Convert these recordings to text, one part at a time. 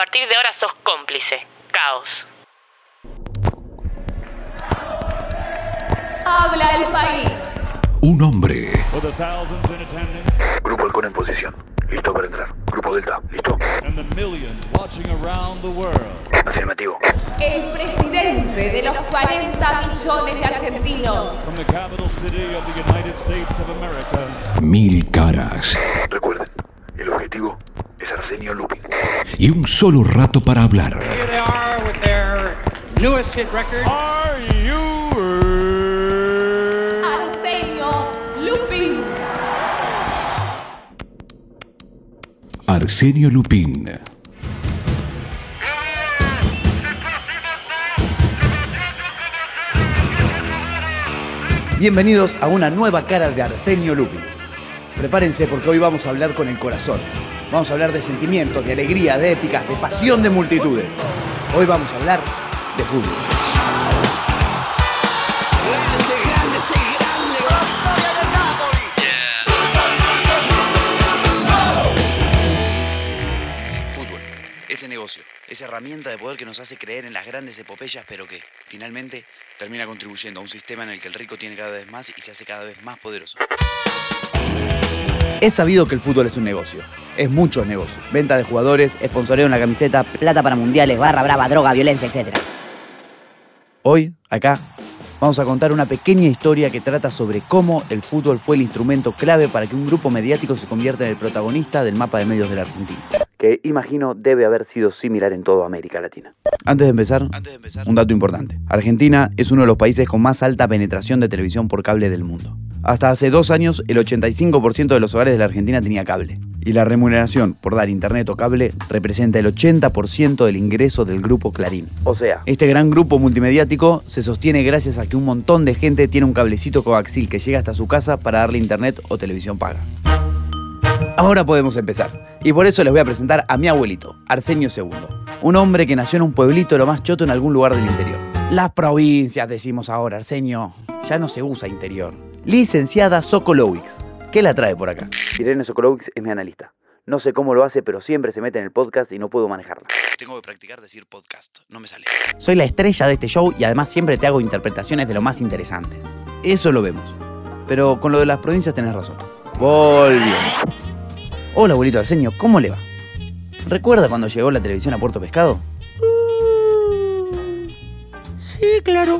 partir de ahora sos cómplice. Caos. Habla el país. Un hombre, Grupo Halcón en posición. Listo para entrar. Grupo Delta. ¿Listo? and the millions watching around the world. Afirmativo. El presidente de los 40 millones de argentinos. From the capital city of the United States of America, mil caras Recuerden, el objetivo es Arsenio Lupin. y un solo rato para hablar. Arsenio Lupin. Arsenio Lupín. Bienvenidos a una nueva cara de Arsenio Lupin. Prepárense porque hoy vamos a hablar con el corazón. Vamos a hablar de sentimientos, de alegría, de épicas, de pasión de multitudes. Hoy vamos a hablar de fútbol. Fútbol, ese negocio, esa herramienta de poder que nos hace creer en las grandes epopeyas, pero que, finalmente, termina contribuyendo a un sistema en el que el rico tiene cada vez más y se hace cada vez más poderoso. Es sabido que el fútbol es un negocio. Es muchos negocios. Venta de jugadores, esponsoreo en la camiseta. plata para mundiales, barra brava, droga, violencia, etc. Hoy, acá, vamos a contar una pequeña historia que trata sobre cómo el fútbol fue el instrumento clave para que un grupo mediático se convierta en el protagonista del mapa de medios de la Argentina. Que imagino debe haber sido similar en toda América Latina. Antes de empezar, Antes de empezar, un dato importante. Argentina es uno de los países con más alta penetración de televisión por cable del mundo. Hasta hace dos años, el 85% de los hogares de la Argentina tenía cable. Y la remuneración por dar internet o cable representa el 80% del ingreso del grupo Clarín. O sea, este gran grupo multimediático se sostiene gracias a que un montón de gente tiene un cablecito coaxil que llega hasta su casa para darle internet o televisión paga. Ahora podemos empezar. Y por eso les voy a presentar a mi abuelito, Arsenio II. Un hombre que nació en un pueblito lo más choto en algún lugar del interior. Las provincias, decimos ahora, Arsenio. Ya no se usa interior. Licenciada Sokolowicz. ¿Qué la trae por acá? Irene Sokolowicz es mi analista. No sé cómo lo hace, pero siempre se mete en el podcast y no puedo manejarla. tengo que practicar decir podcast, no me sale. Soy la estrella de este show y además siempre te hago interpretaciones de lo más interesantes. Eso lo vemos. Pero con lo de las provincias tenés razón. Volviendo. Hola, abuelito Arsenio, ¿cómo le va? ¿Recuerda cuando llegó la televisión a Puerto Pescado? Sí, claro.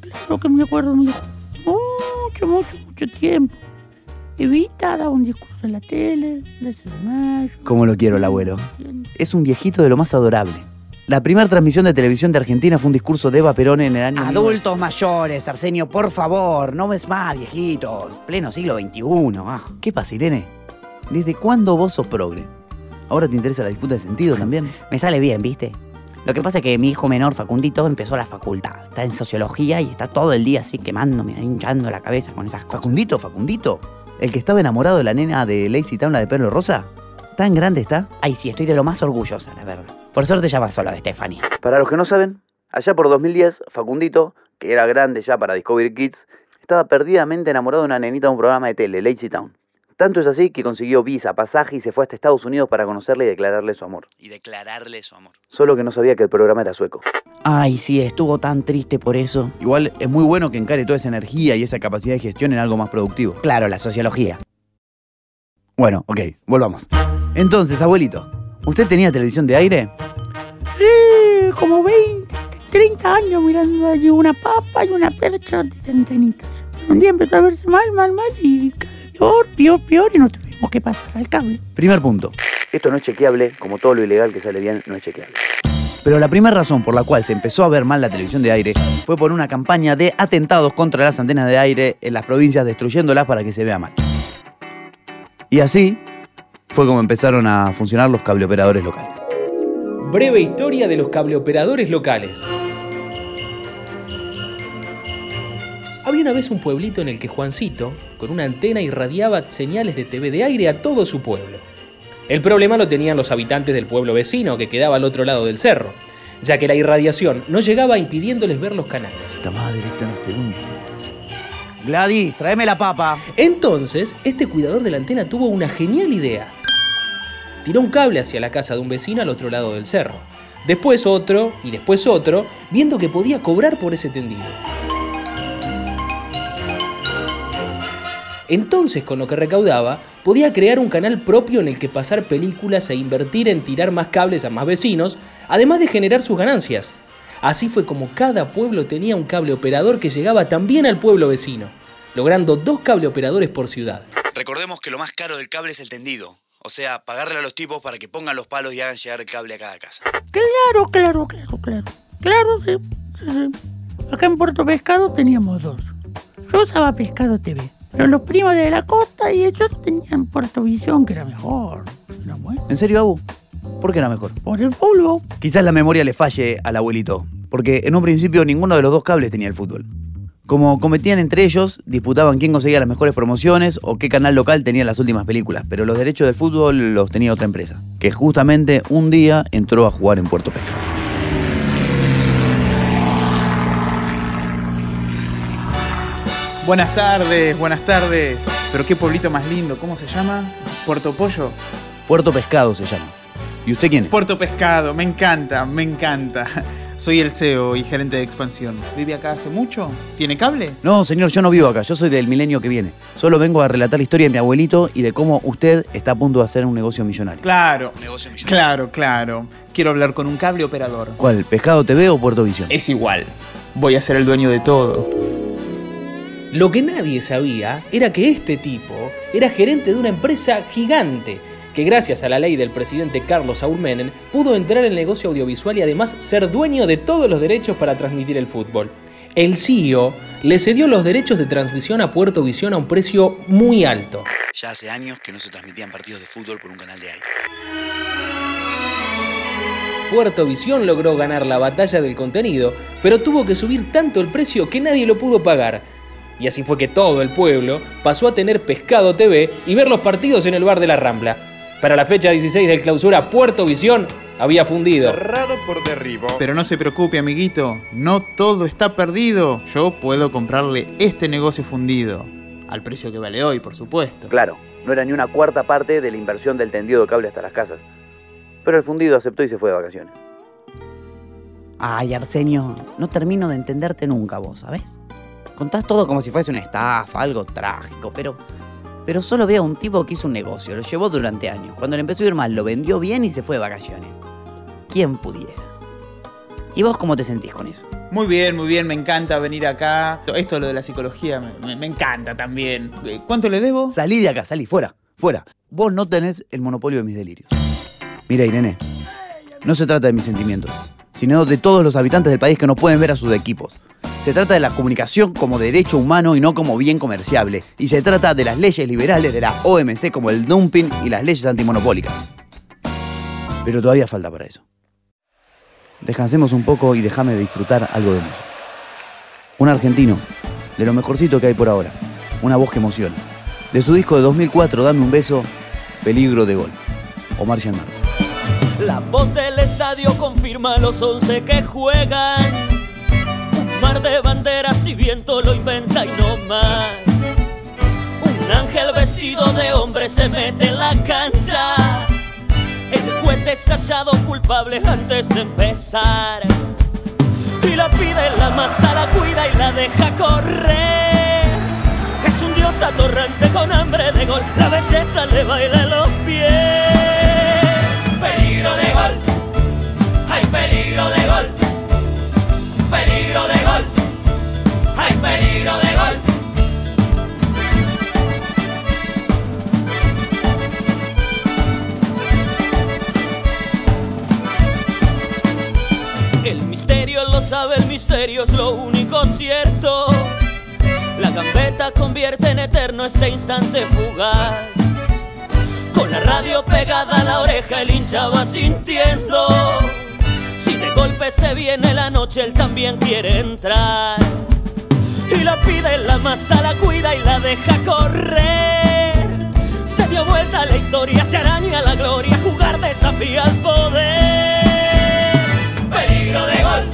Claro que me acuerdo mucho. Mucho, mucho, mucho tiempo. Evita daba un discurso en la tele, mayo. Como lo quiero el abuelo. Es un viejito de lo más adorable. La primera transmisión de televisión de Argentina fue un discurso de Eva Perón en el año... Adultos mayores, Arsenio, por favor, no ves más, viejitos. Pleno siglo XXI. ah. ¿Qué pasa, Irene? ¿Desde cuándo vos sos progre? ¿Ahora te interesa la disputa de sentido también? Me sale bien, ¿viste? Lo que pasa es que mi hijo menor, Facundito, empezó la facultad. Está en sociología y está todo el día así quemándome, hinchando la cabeza con esas cosas. Facundito, Facundito. ¿El que estaba enamorado de la nena de Lazy Town, la de pelo rosa? ¿Tan grande está? Ay, sí, estoy de lo más orgullosa, la verdad. Por suerte ya pasó lo de Stephanie. Para los que no saben, allá por 2010, Facundito, que era grande ya para Discovery Kids, estaba perdidamente enamorado de una nenita de un programa de tele, Lazy Town. Tanto es así que consiguió visa, pasaje y se fue hasta Estados Unidos para conocerle y declararle su amor. Y declararle su amor. Solo que no sabía que el programa era sueco. Ay, sí, estuvo tan triste por eso. Igual es muy bueno que encare toda esa energía y esa capacidad de gestión en algo más productivo. Claro, la sociología. Bueno, ok, volvamos. Entonces, abuelito, ¿usted tenía televisión de aire? Sí, como 20, 30 años mirando allí una papa y una percha de antenitas. Un día empezó a verse mal, mal, mal y peor, peor, peor y no tuvimos que pasar al cable. Primer punto. Esto no es chequeable, como todo lo ilegal que sale bien no es chequeable. Pero la primera razón por la cual se empezó a ver mal la televisión de aire fue por una campaña de atentados contra las antenas de aire en las provincias, destruyéndolas para que se vea mal. Y así fue como empezaron a funcionar los cableoperadores locales. Breve historia de los cableoperadores locales. Había una vez un pueblito en el que Juancito, con una antena, irradiaba señales de TV de aire a todo su pueblo. El problema lo tenían los habitantes del pueblo vecino, que quedaba al otro lado del cerro, ya que la irradiación no llegaba impidiéndoles ver los canales. Esta madre está en la segunda. Gladys, tráeme la papa. Entonces, este cuidador de la antena tuvo una genial idea. tiró un cable hacia la casa de un vecino al otro lado del cerro. Después otro y después otro, viendo que podía cobrar por ese tendido. Entonces, con lo que recaudaba, podía crear un canal propio en el que pasar películas e invertir en tirar más cables a más vecinos, además de generar sus ganancias. Así fue como cada pueblo tenía un cable operador que llegaba también al pueblo vecino, logrando dos cable operadores por ciudad. Recordemos que lo más caro del cable es el tendido. O sea, pagarle a los tipos para que pongan los palos y hagan llegar el cable a cada casa. Claro, claro, claro, claro. Claro, sí, sí, sí. Acá en Puerto Pescado teníamos dos. Yo usaba Pescado TV. Pero los primos de la costa y ellos tenían Puerto Visión, que era mejor. Era bueno. ¿En serio, Abu? ¿Por qué era mejor? Por el fútbol. Quizás la memoria le falle al abuelito, porque en un principio ninguno de los dos cables tenía el fútbol. Como cometían entre ellos, disputaban quién conseguía las mejores promociones o qué canal local tenía las últimas películas, pero los derechos del fútbol los tenía otra empresa, que justamente un día entró a jugar en Puerto Pescado. Buenas tardes, buenas tardes. Pero qué pueblito más lindo, ¿cómo se llama? Puerto Pollo. Puerto Pescado se llama. ¿Y usted quién es? Puerto Pescado, me encanta, me encanta. Soy el CEO y gerente de expansión. ¿Vive acá hace mucho? ¿Tiene cable? No, señor, yo no vivo acá, yo soy del milenio que viene. Solo vengo a relatar la historia de mi abuelito y de cómo usted está a punto de hacer un negocio millonario. Claro. Negocio millonario. Claro, claro. Quiero hablar con un cable operador. ¿Cuál? ¿Pescado TV o Puerto Visión? Es igual. Voy a ser el dueño de todo. Lo que nadie sabía era que este tipo era gerente de una empresa gigante que gracias a la ley del presidente Carlos Saúl Menem pudo entrar en el negocio audiovisual y además ser dueño de todos los derechos para transmitir el fútbol. El CEO le cedió los derechos de transmisión a Puerto Visión a un precio muy alto. Ya hace años que no se transmitían partidos de fútbol por un canal de aire. Puerto Visión logró ganar la batalla del contenido, pero tuvo que subir tanto el precio que nadie lo pudo pagar. Y así fue que todo el pueblo pasó a tener Pescado TV y ver los partidos en el bar de la Rambla. Para la fecha 16 del clausura, Puerto Visión había fundido. Cerrado por derribo. Pero no se preocupe, amiguito. No todo está perdido. Yo puedo comprarle este negocio fundido. Al precio que vale hoy, por supuesto. Claro, no era ni una cuarta parte de la inversión del tendido de cable hasta las casas. Pero el fundido aceptó y se fue de vacaciones. Ay, Arsenio, no termino de entenderte nunca vos, ¿sabes? Contás todo como si fuese una estafa, algo trágico, pero. Pero solo veo a un tipo que hizo un negocio, lo llevó durante años. Cuando le empezó a ir mal, lo vendió bien y se fue de vacaciones. ¿Quién pudiera? ¿Y vos cómo te sentís con eso? Muy bien, muy bien, me encanta venir acá. Esto lo de la psicología me, me- me encanta también. Eh, ¿Cuánto le debo? Salí de acá, salí, fuera, fuera. Vos no tenés el monopolio de mis delirios. Mira, Irene, no se trata de mis sentimientos, sino de todos los habitantes del país que no pueden ver a sus equipos. Se trata de la comunicación como derecho humano y no como bien comerciable. Y se trata de las leyes liberales de la OMC como el dumping y las leyes antimonopólicas. Pero todavía falta para eso. Descansemos un poco y déjame disfrutar algo de música. Un argentino, de lo mejorcito que hay por ahora. Una voz que emociona. De su disco de 2004, Dame un beso, Peligro de gol. Omar Gianmarco. La voz del estadio confirma los once que juegan. De banderas y viento lo inventa y no más. Un ángel vestido de hombre se mete en la cancha. El juez es hallado culpable antes de empezar. Y la pide la masa, la cuida y la deja correr. Es un dios atorrante con hambre de gol. La belleza le baila los pies. Peligro de gol. Hay peligro de gol. Peligro de. Hay peligro de gol. El misterio lo sabe, el misterio es lo único cierto. La gambeta convierte en eterno este instante fugaz. Con la radio pegada a la oreja, el hincha va sintiendo. Si de golpe se viene la noche, él también quiere entrar. Y la pide la masa, la cuida y la deja correr. Se dio vuelta la historia, se araña la gloria, jugar desafía al poder. Peligro de gol,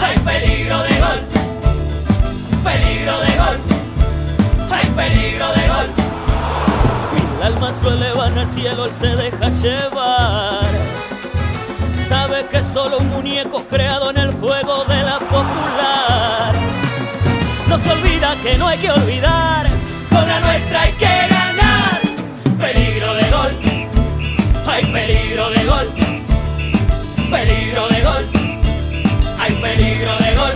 hay peligro de gol. Peligro de gol, hay peligro de gol. Mi alma llamas lo elevan al cielo, él se deja llevar. Sabe que es solo un muñeco creado en el fuego de la popular. Se olvida que no hay que olvidar, con la nuestra hay que ganar. Peligro de gol, hay peligro de gol, peligro de gol, hay peligro de gol.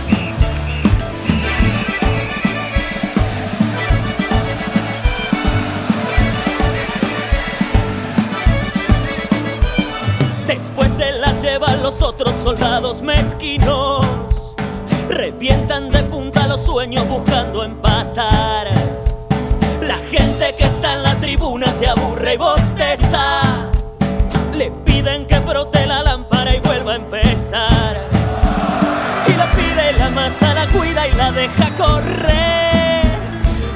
Después se la llevan los otros soldados mezquinos. Revientan de los sueños buscando empatar. La gente que está en la tribuna se aburre y bosteza. Le piden que frote la lámpara y vuelva a empezar. Y la pide la masa, la cuida y la deja correr.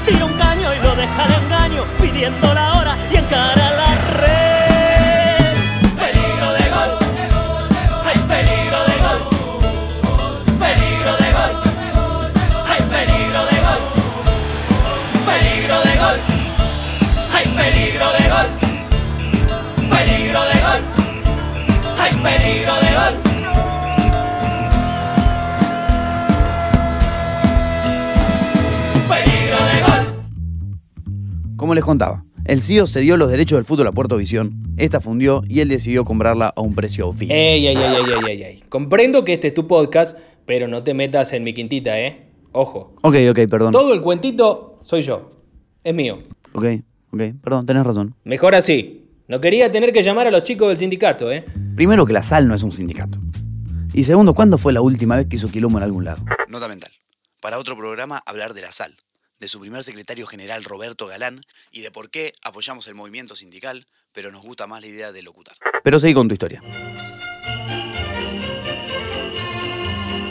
Tira un caño y lo deja de engaño, pidiendo la contaba, el CEO cedió los derechos del fútbol a Puerto Visión, esta fundió y él decidió comprarla a un precio fijo. Ey, ey, ey, ey, ey, ey, ey. Comprendo que este es tu podcast, pero no te metas en mi quintita, ¿eh? Ojo. Ok, ok, perdón. Todo el cuentito soy yo. Es mío. Ok, ok, perdón, tenés razón. Mejor así. No quería tener que llamar a los chicos del sindicato, ¿eh? Primero que la sal no es un sindicato. Y segundo, ¿cuándo fue la última vez que hizo quilombo en algún lado? Nota mental. Para otro programa, hablar de la sal, de su primer secretario general Roberto Galán y de por qué apoyamos el movimiento sindical, pero nos gusta más la idea de locutar. Pero seguí con tu historia.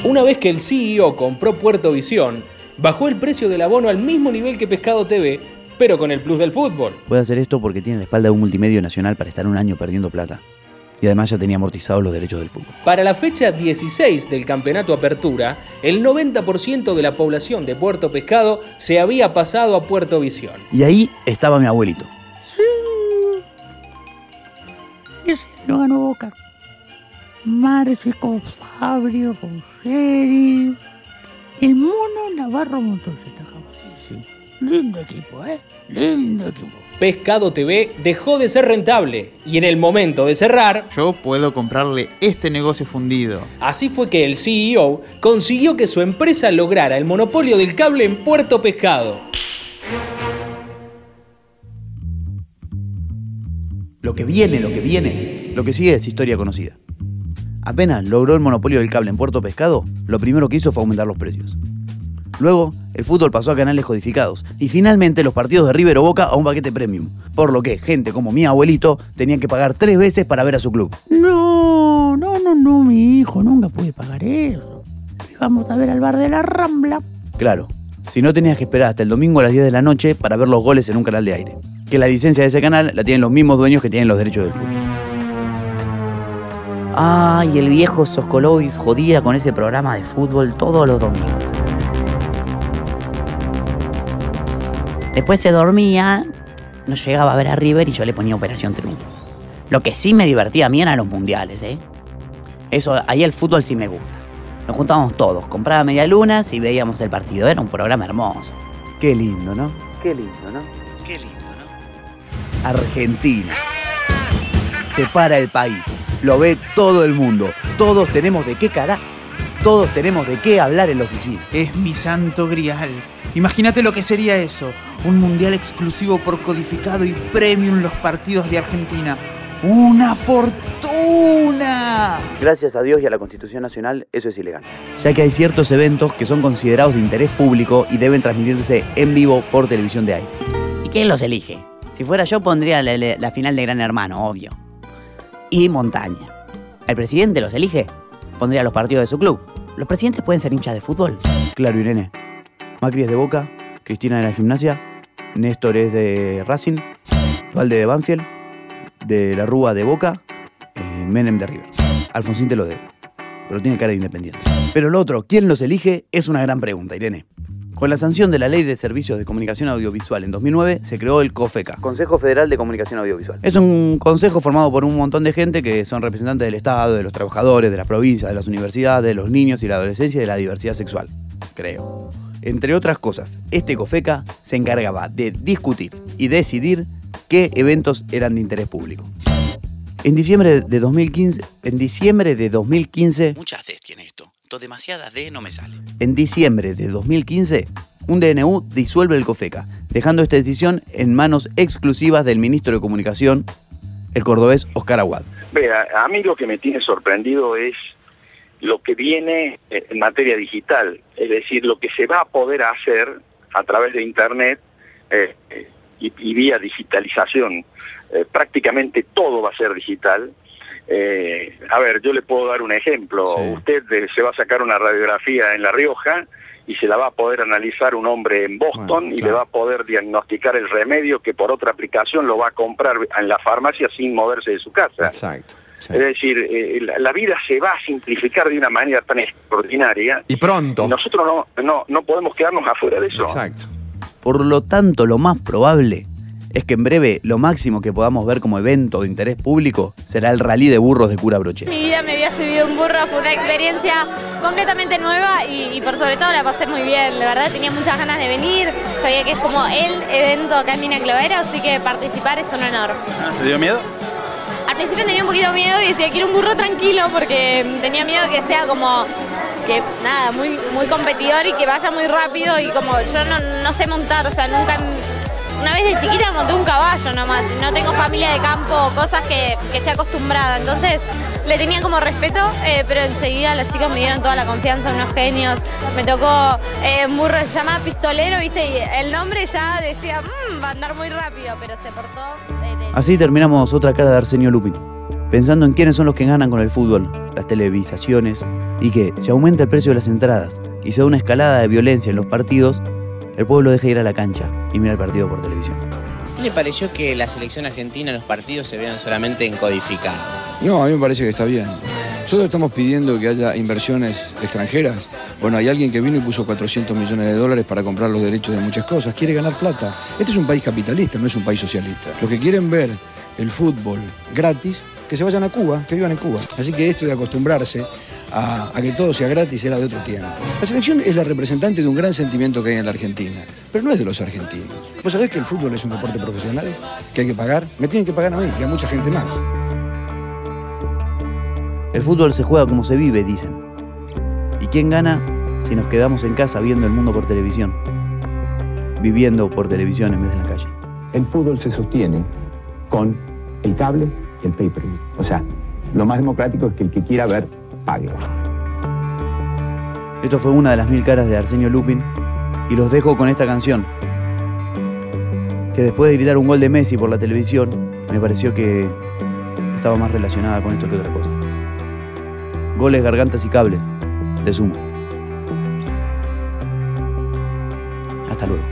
Una vez que el CEO compró Puerto Visión, bajó el precio del abono al mismo nivel que Pescado TV, pero con el plus del fútbol. Puede hacer esto porque tiene la espalda de un multimedio nacional para estar un año perdiendo plata. Y además ya tenía amortizados los derechos del fútbol. Para la fecha 16 del campeonato Apertura, el 90% de la población de Puerto Pescado se había pasado a Puerto Visión. Y ahí estaba mi abuelito. Ese lo ganó Boca. Márcico, Fabio, Ruggeri. El mono Navarro Montoya. Sí, sí. Lindo equipo, ¿eh? Lindo equipo. Pescado TV dejó de ser rentable y en el momento de cerrar, Yo puedo comprarle este negocio fundido. así fue que el CEO consiguió que su empresa lograra el monopolio del cable en Puerto Pescado. Lo que viene, lo que viene, lo que sigue es historia conocida. Apenas logró el monopolio del cable en Puerto Pescado, lo primero que hizo fue aumentar los precios. Luego, el fútbol pasó a canales codificados y finalmente los partidos de River o Boca a un paquete premium, por lo que gente como mi abuelito tenía que pagar tres veces para ver a su club. No, no, no, no, mi hijo nunca puede pagar eso. Vamos a ver al bar de la Rambla. Claro, si no tenías que esperar hasta el domingo a las 10 de la noche para ver los goles en un canal de aire. Que la licencia de ese canal la tienen los mismos dueños que tienen los derechos del fútbol. Ay, el viejo Sokolovic jodía con ese programa de fútbol todos los domingos. Después se dormía, no llegaba a ver a River y yo le ponía Operación Triunfo. Lo que sí me divertía a mí eran los mundiales, ¿eh? Eso, ahí el fútbol sí me gusta. Nos juntábamos todos, compraba medialunas y veíamos el partido. Era un programa hermoso. Qué lindo, ¿no? Qué lindo, ¿no? Qué lindo, ¿no? Argentina. Se para el país. Lo ve todo el mundo. Todos tenemos de qué cara. Todos tenemos de qué hablar en la oficina. Es mi santo grial. Imagínate lo que sería eso. Un mundial exclusivo por codificado y premium los partidos de Argentina. ¡Una fortuna! Gracias a Dios y a la Constitución Nacional, eso es ilegal. Ya que hay ciertos eventos que son considerados de interés público y deben transmitirse en vivo por televisión de aire. ¿Y quién los elige? Si fuera yo pondría la, la- la final de Gran Hermano, obvio. Y montaña. ¿El presidente los elige? Pondría los partidos de su club. ¿Los presidentes pueden ser hinchas de fútbol? Claro, Irene. Macri es de Boca, Cristina de la Gimnasia, Néstor es de Racing, Valde de Banfield, de la Rúa de Boca, eh, Menem de River. Alfonsín te lo debo, pero tiene cara de independiente. Pero lo otro, ¿quién los elige? Es una gran pregunta, Irene. Con la sanción de la Ley de Servicios de Comunicación Audiovisual en 2009 se creó el COFECA, Consejo Federal de Comunicación Audiovisual. Es un consejo formado por un montón de gente que son representantes del Estado, de los trabajadores, de las provincias, de las universidades, de los niños y la adolescencia y de la diversidad sexual, creo. Entre otras cosas, este COFECA se encargaba de discutir y decidir qué eventos eran de interés público. En diciembre de 2015, en diciembre de 2015, Muchas Ds tiene esto. To demasiadas D no me sale. en diciembre de 2015, un DNU disuelve el COFECA, dejando esta decisión en manos exclusivas del ministro de Comunicación, el cordobés Oscar Aguad. Vea, a mí lo que me tiene sorprendido es lo que viene eh, en materia digital, es decir, lo que se va a poder hacer a través de Internet eh, y, y vía digitalización. Eh, prácticamente todo va a ser digital. Eh, a ver, yo le puedo dar un ejemplo. Usted se va a sacar una radiografía en La Rioja y se la va a poder analizar un hombre en Boston Bueno, y le va a poder diagnosticar el remedio que por otra aplicación lo va a comprar en la farmacia sin moverse de su casa. Exacto. Sí. Es decir, eh, la, la vida se va a simplificar de una manera tan extraordinaria. Y pronto. Y nosotros no, no, no podemos quedarnos afuera de eso. Exacto. Por lo tanto, lo más probable es que en breve lo máximo que podamos ver como evento de interés público será el rally de burros de Cura Broche. Mi vida me había subido un burro, fue una experiencia completamente nueva y, y por sobre todo la pasé muy bien. La verdad tenía muchas ganas de venir, sabía que es como el evento acá en Mina Clovero, así que participar es un honor. ¿Te dio miedo? Al principio tenía un poquito miedo y decía quiero un burro tranquilo porque tenía miedo que sea como que nada, muy, muy competidor y que vaya muy rápido y como yo no, no sé montar, o sea, nunca una vez de chiquita monté un caballo nomás, no tengo familia de campo, cosas que, que esté acostumbrada, entonces le tenía como respeto, eh, pero enseguida los chicos me dieron toda la confianza, unos genios, me tocó eh, un burro, se llama Pistolero, viste, y el nombre ya decía, "Mm, va a andar muy rápido, pero se portó Así terminamos otra cara de Arsenio Lupin, pensando en quiénes son los que ganan con el fútbol, las televisaciones, y que si aumenta el precio de las entradas y se da una escalada de violencia en los partidos, el pueblo deja ir a la cancha y mira el partido por televisión. ¿Qué le pareció que la selección argentina en los partidos se vean solamente en codificado? No, a mí me parece que está bien. Nosotros estamos pidiendo que haya inversiones extranjeras. Bueno, hay alguien que vino y puso 400 millones de dólares para comprar los derechos de muchas cosas. Quiere ganar plata. Este es un país capitalista, no es un país socialista. Los que quieren ver el fútbol gratis, que se vayan a Cuba, que vivan en Cuba. Así que esto de acostumbrarse a, a que todo sea gratis era de otro tiempo. La selección es la representante de un gran sentimiento que hay en la Argentina, pero no es de los argentinos. ¿Vos sabés que el fútbol es un deporte profesional? ¿Que hay que pagar? Me tienen que pagar a mí y a mucha gente más. El fútbol se juega como se vive, dicen. ¿Y quién gana si nos quedamos en casa viendo el mundo por televisión? Viviendo por televisión en vez de en la calle. El fútbol se sostiene con el cable el pay-per-view. O sea, lo más democrático es que el que quiera ver, pague. Esto fue una de las mil caras de Arsenio Lupin y los dejo con esta canción. Que después de gritar un gol de Messi por la televisión, me pareció que estaba más relacionada con esto que otra cosa. Goles, gargantas y cables. De sumo. Hasta luego.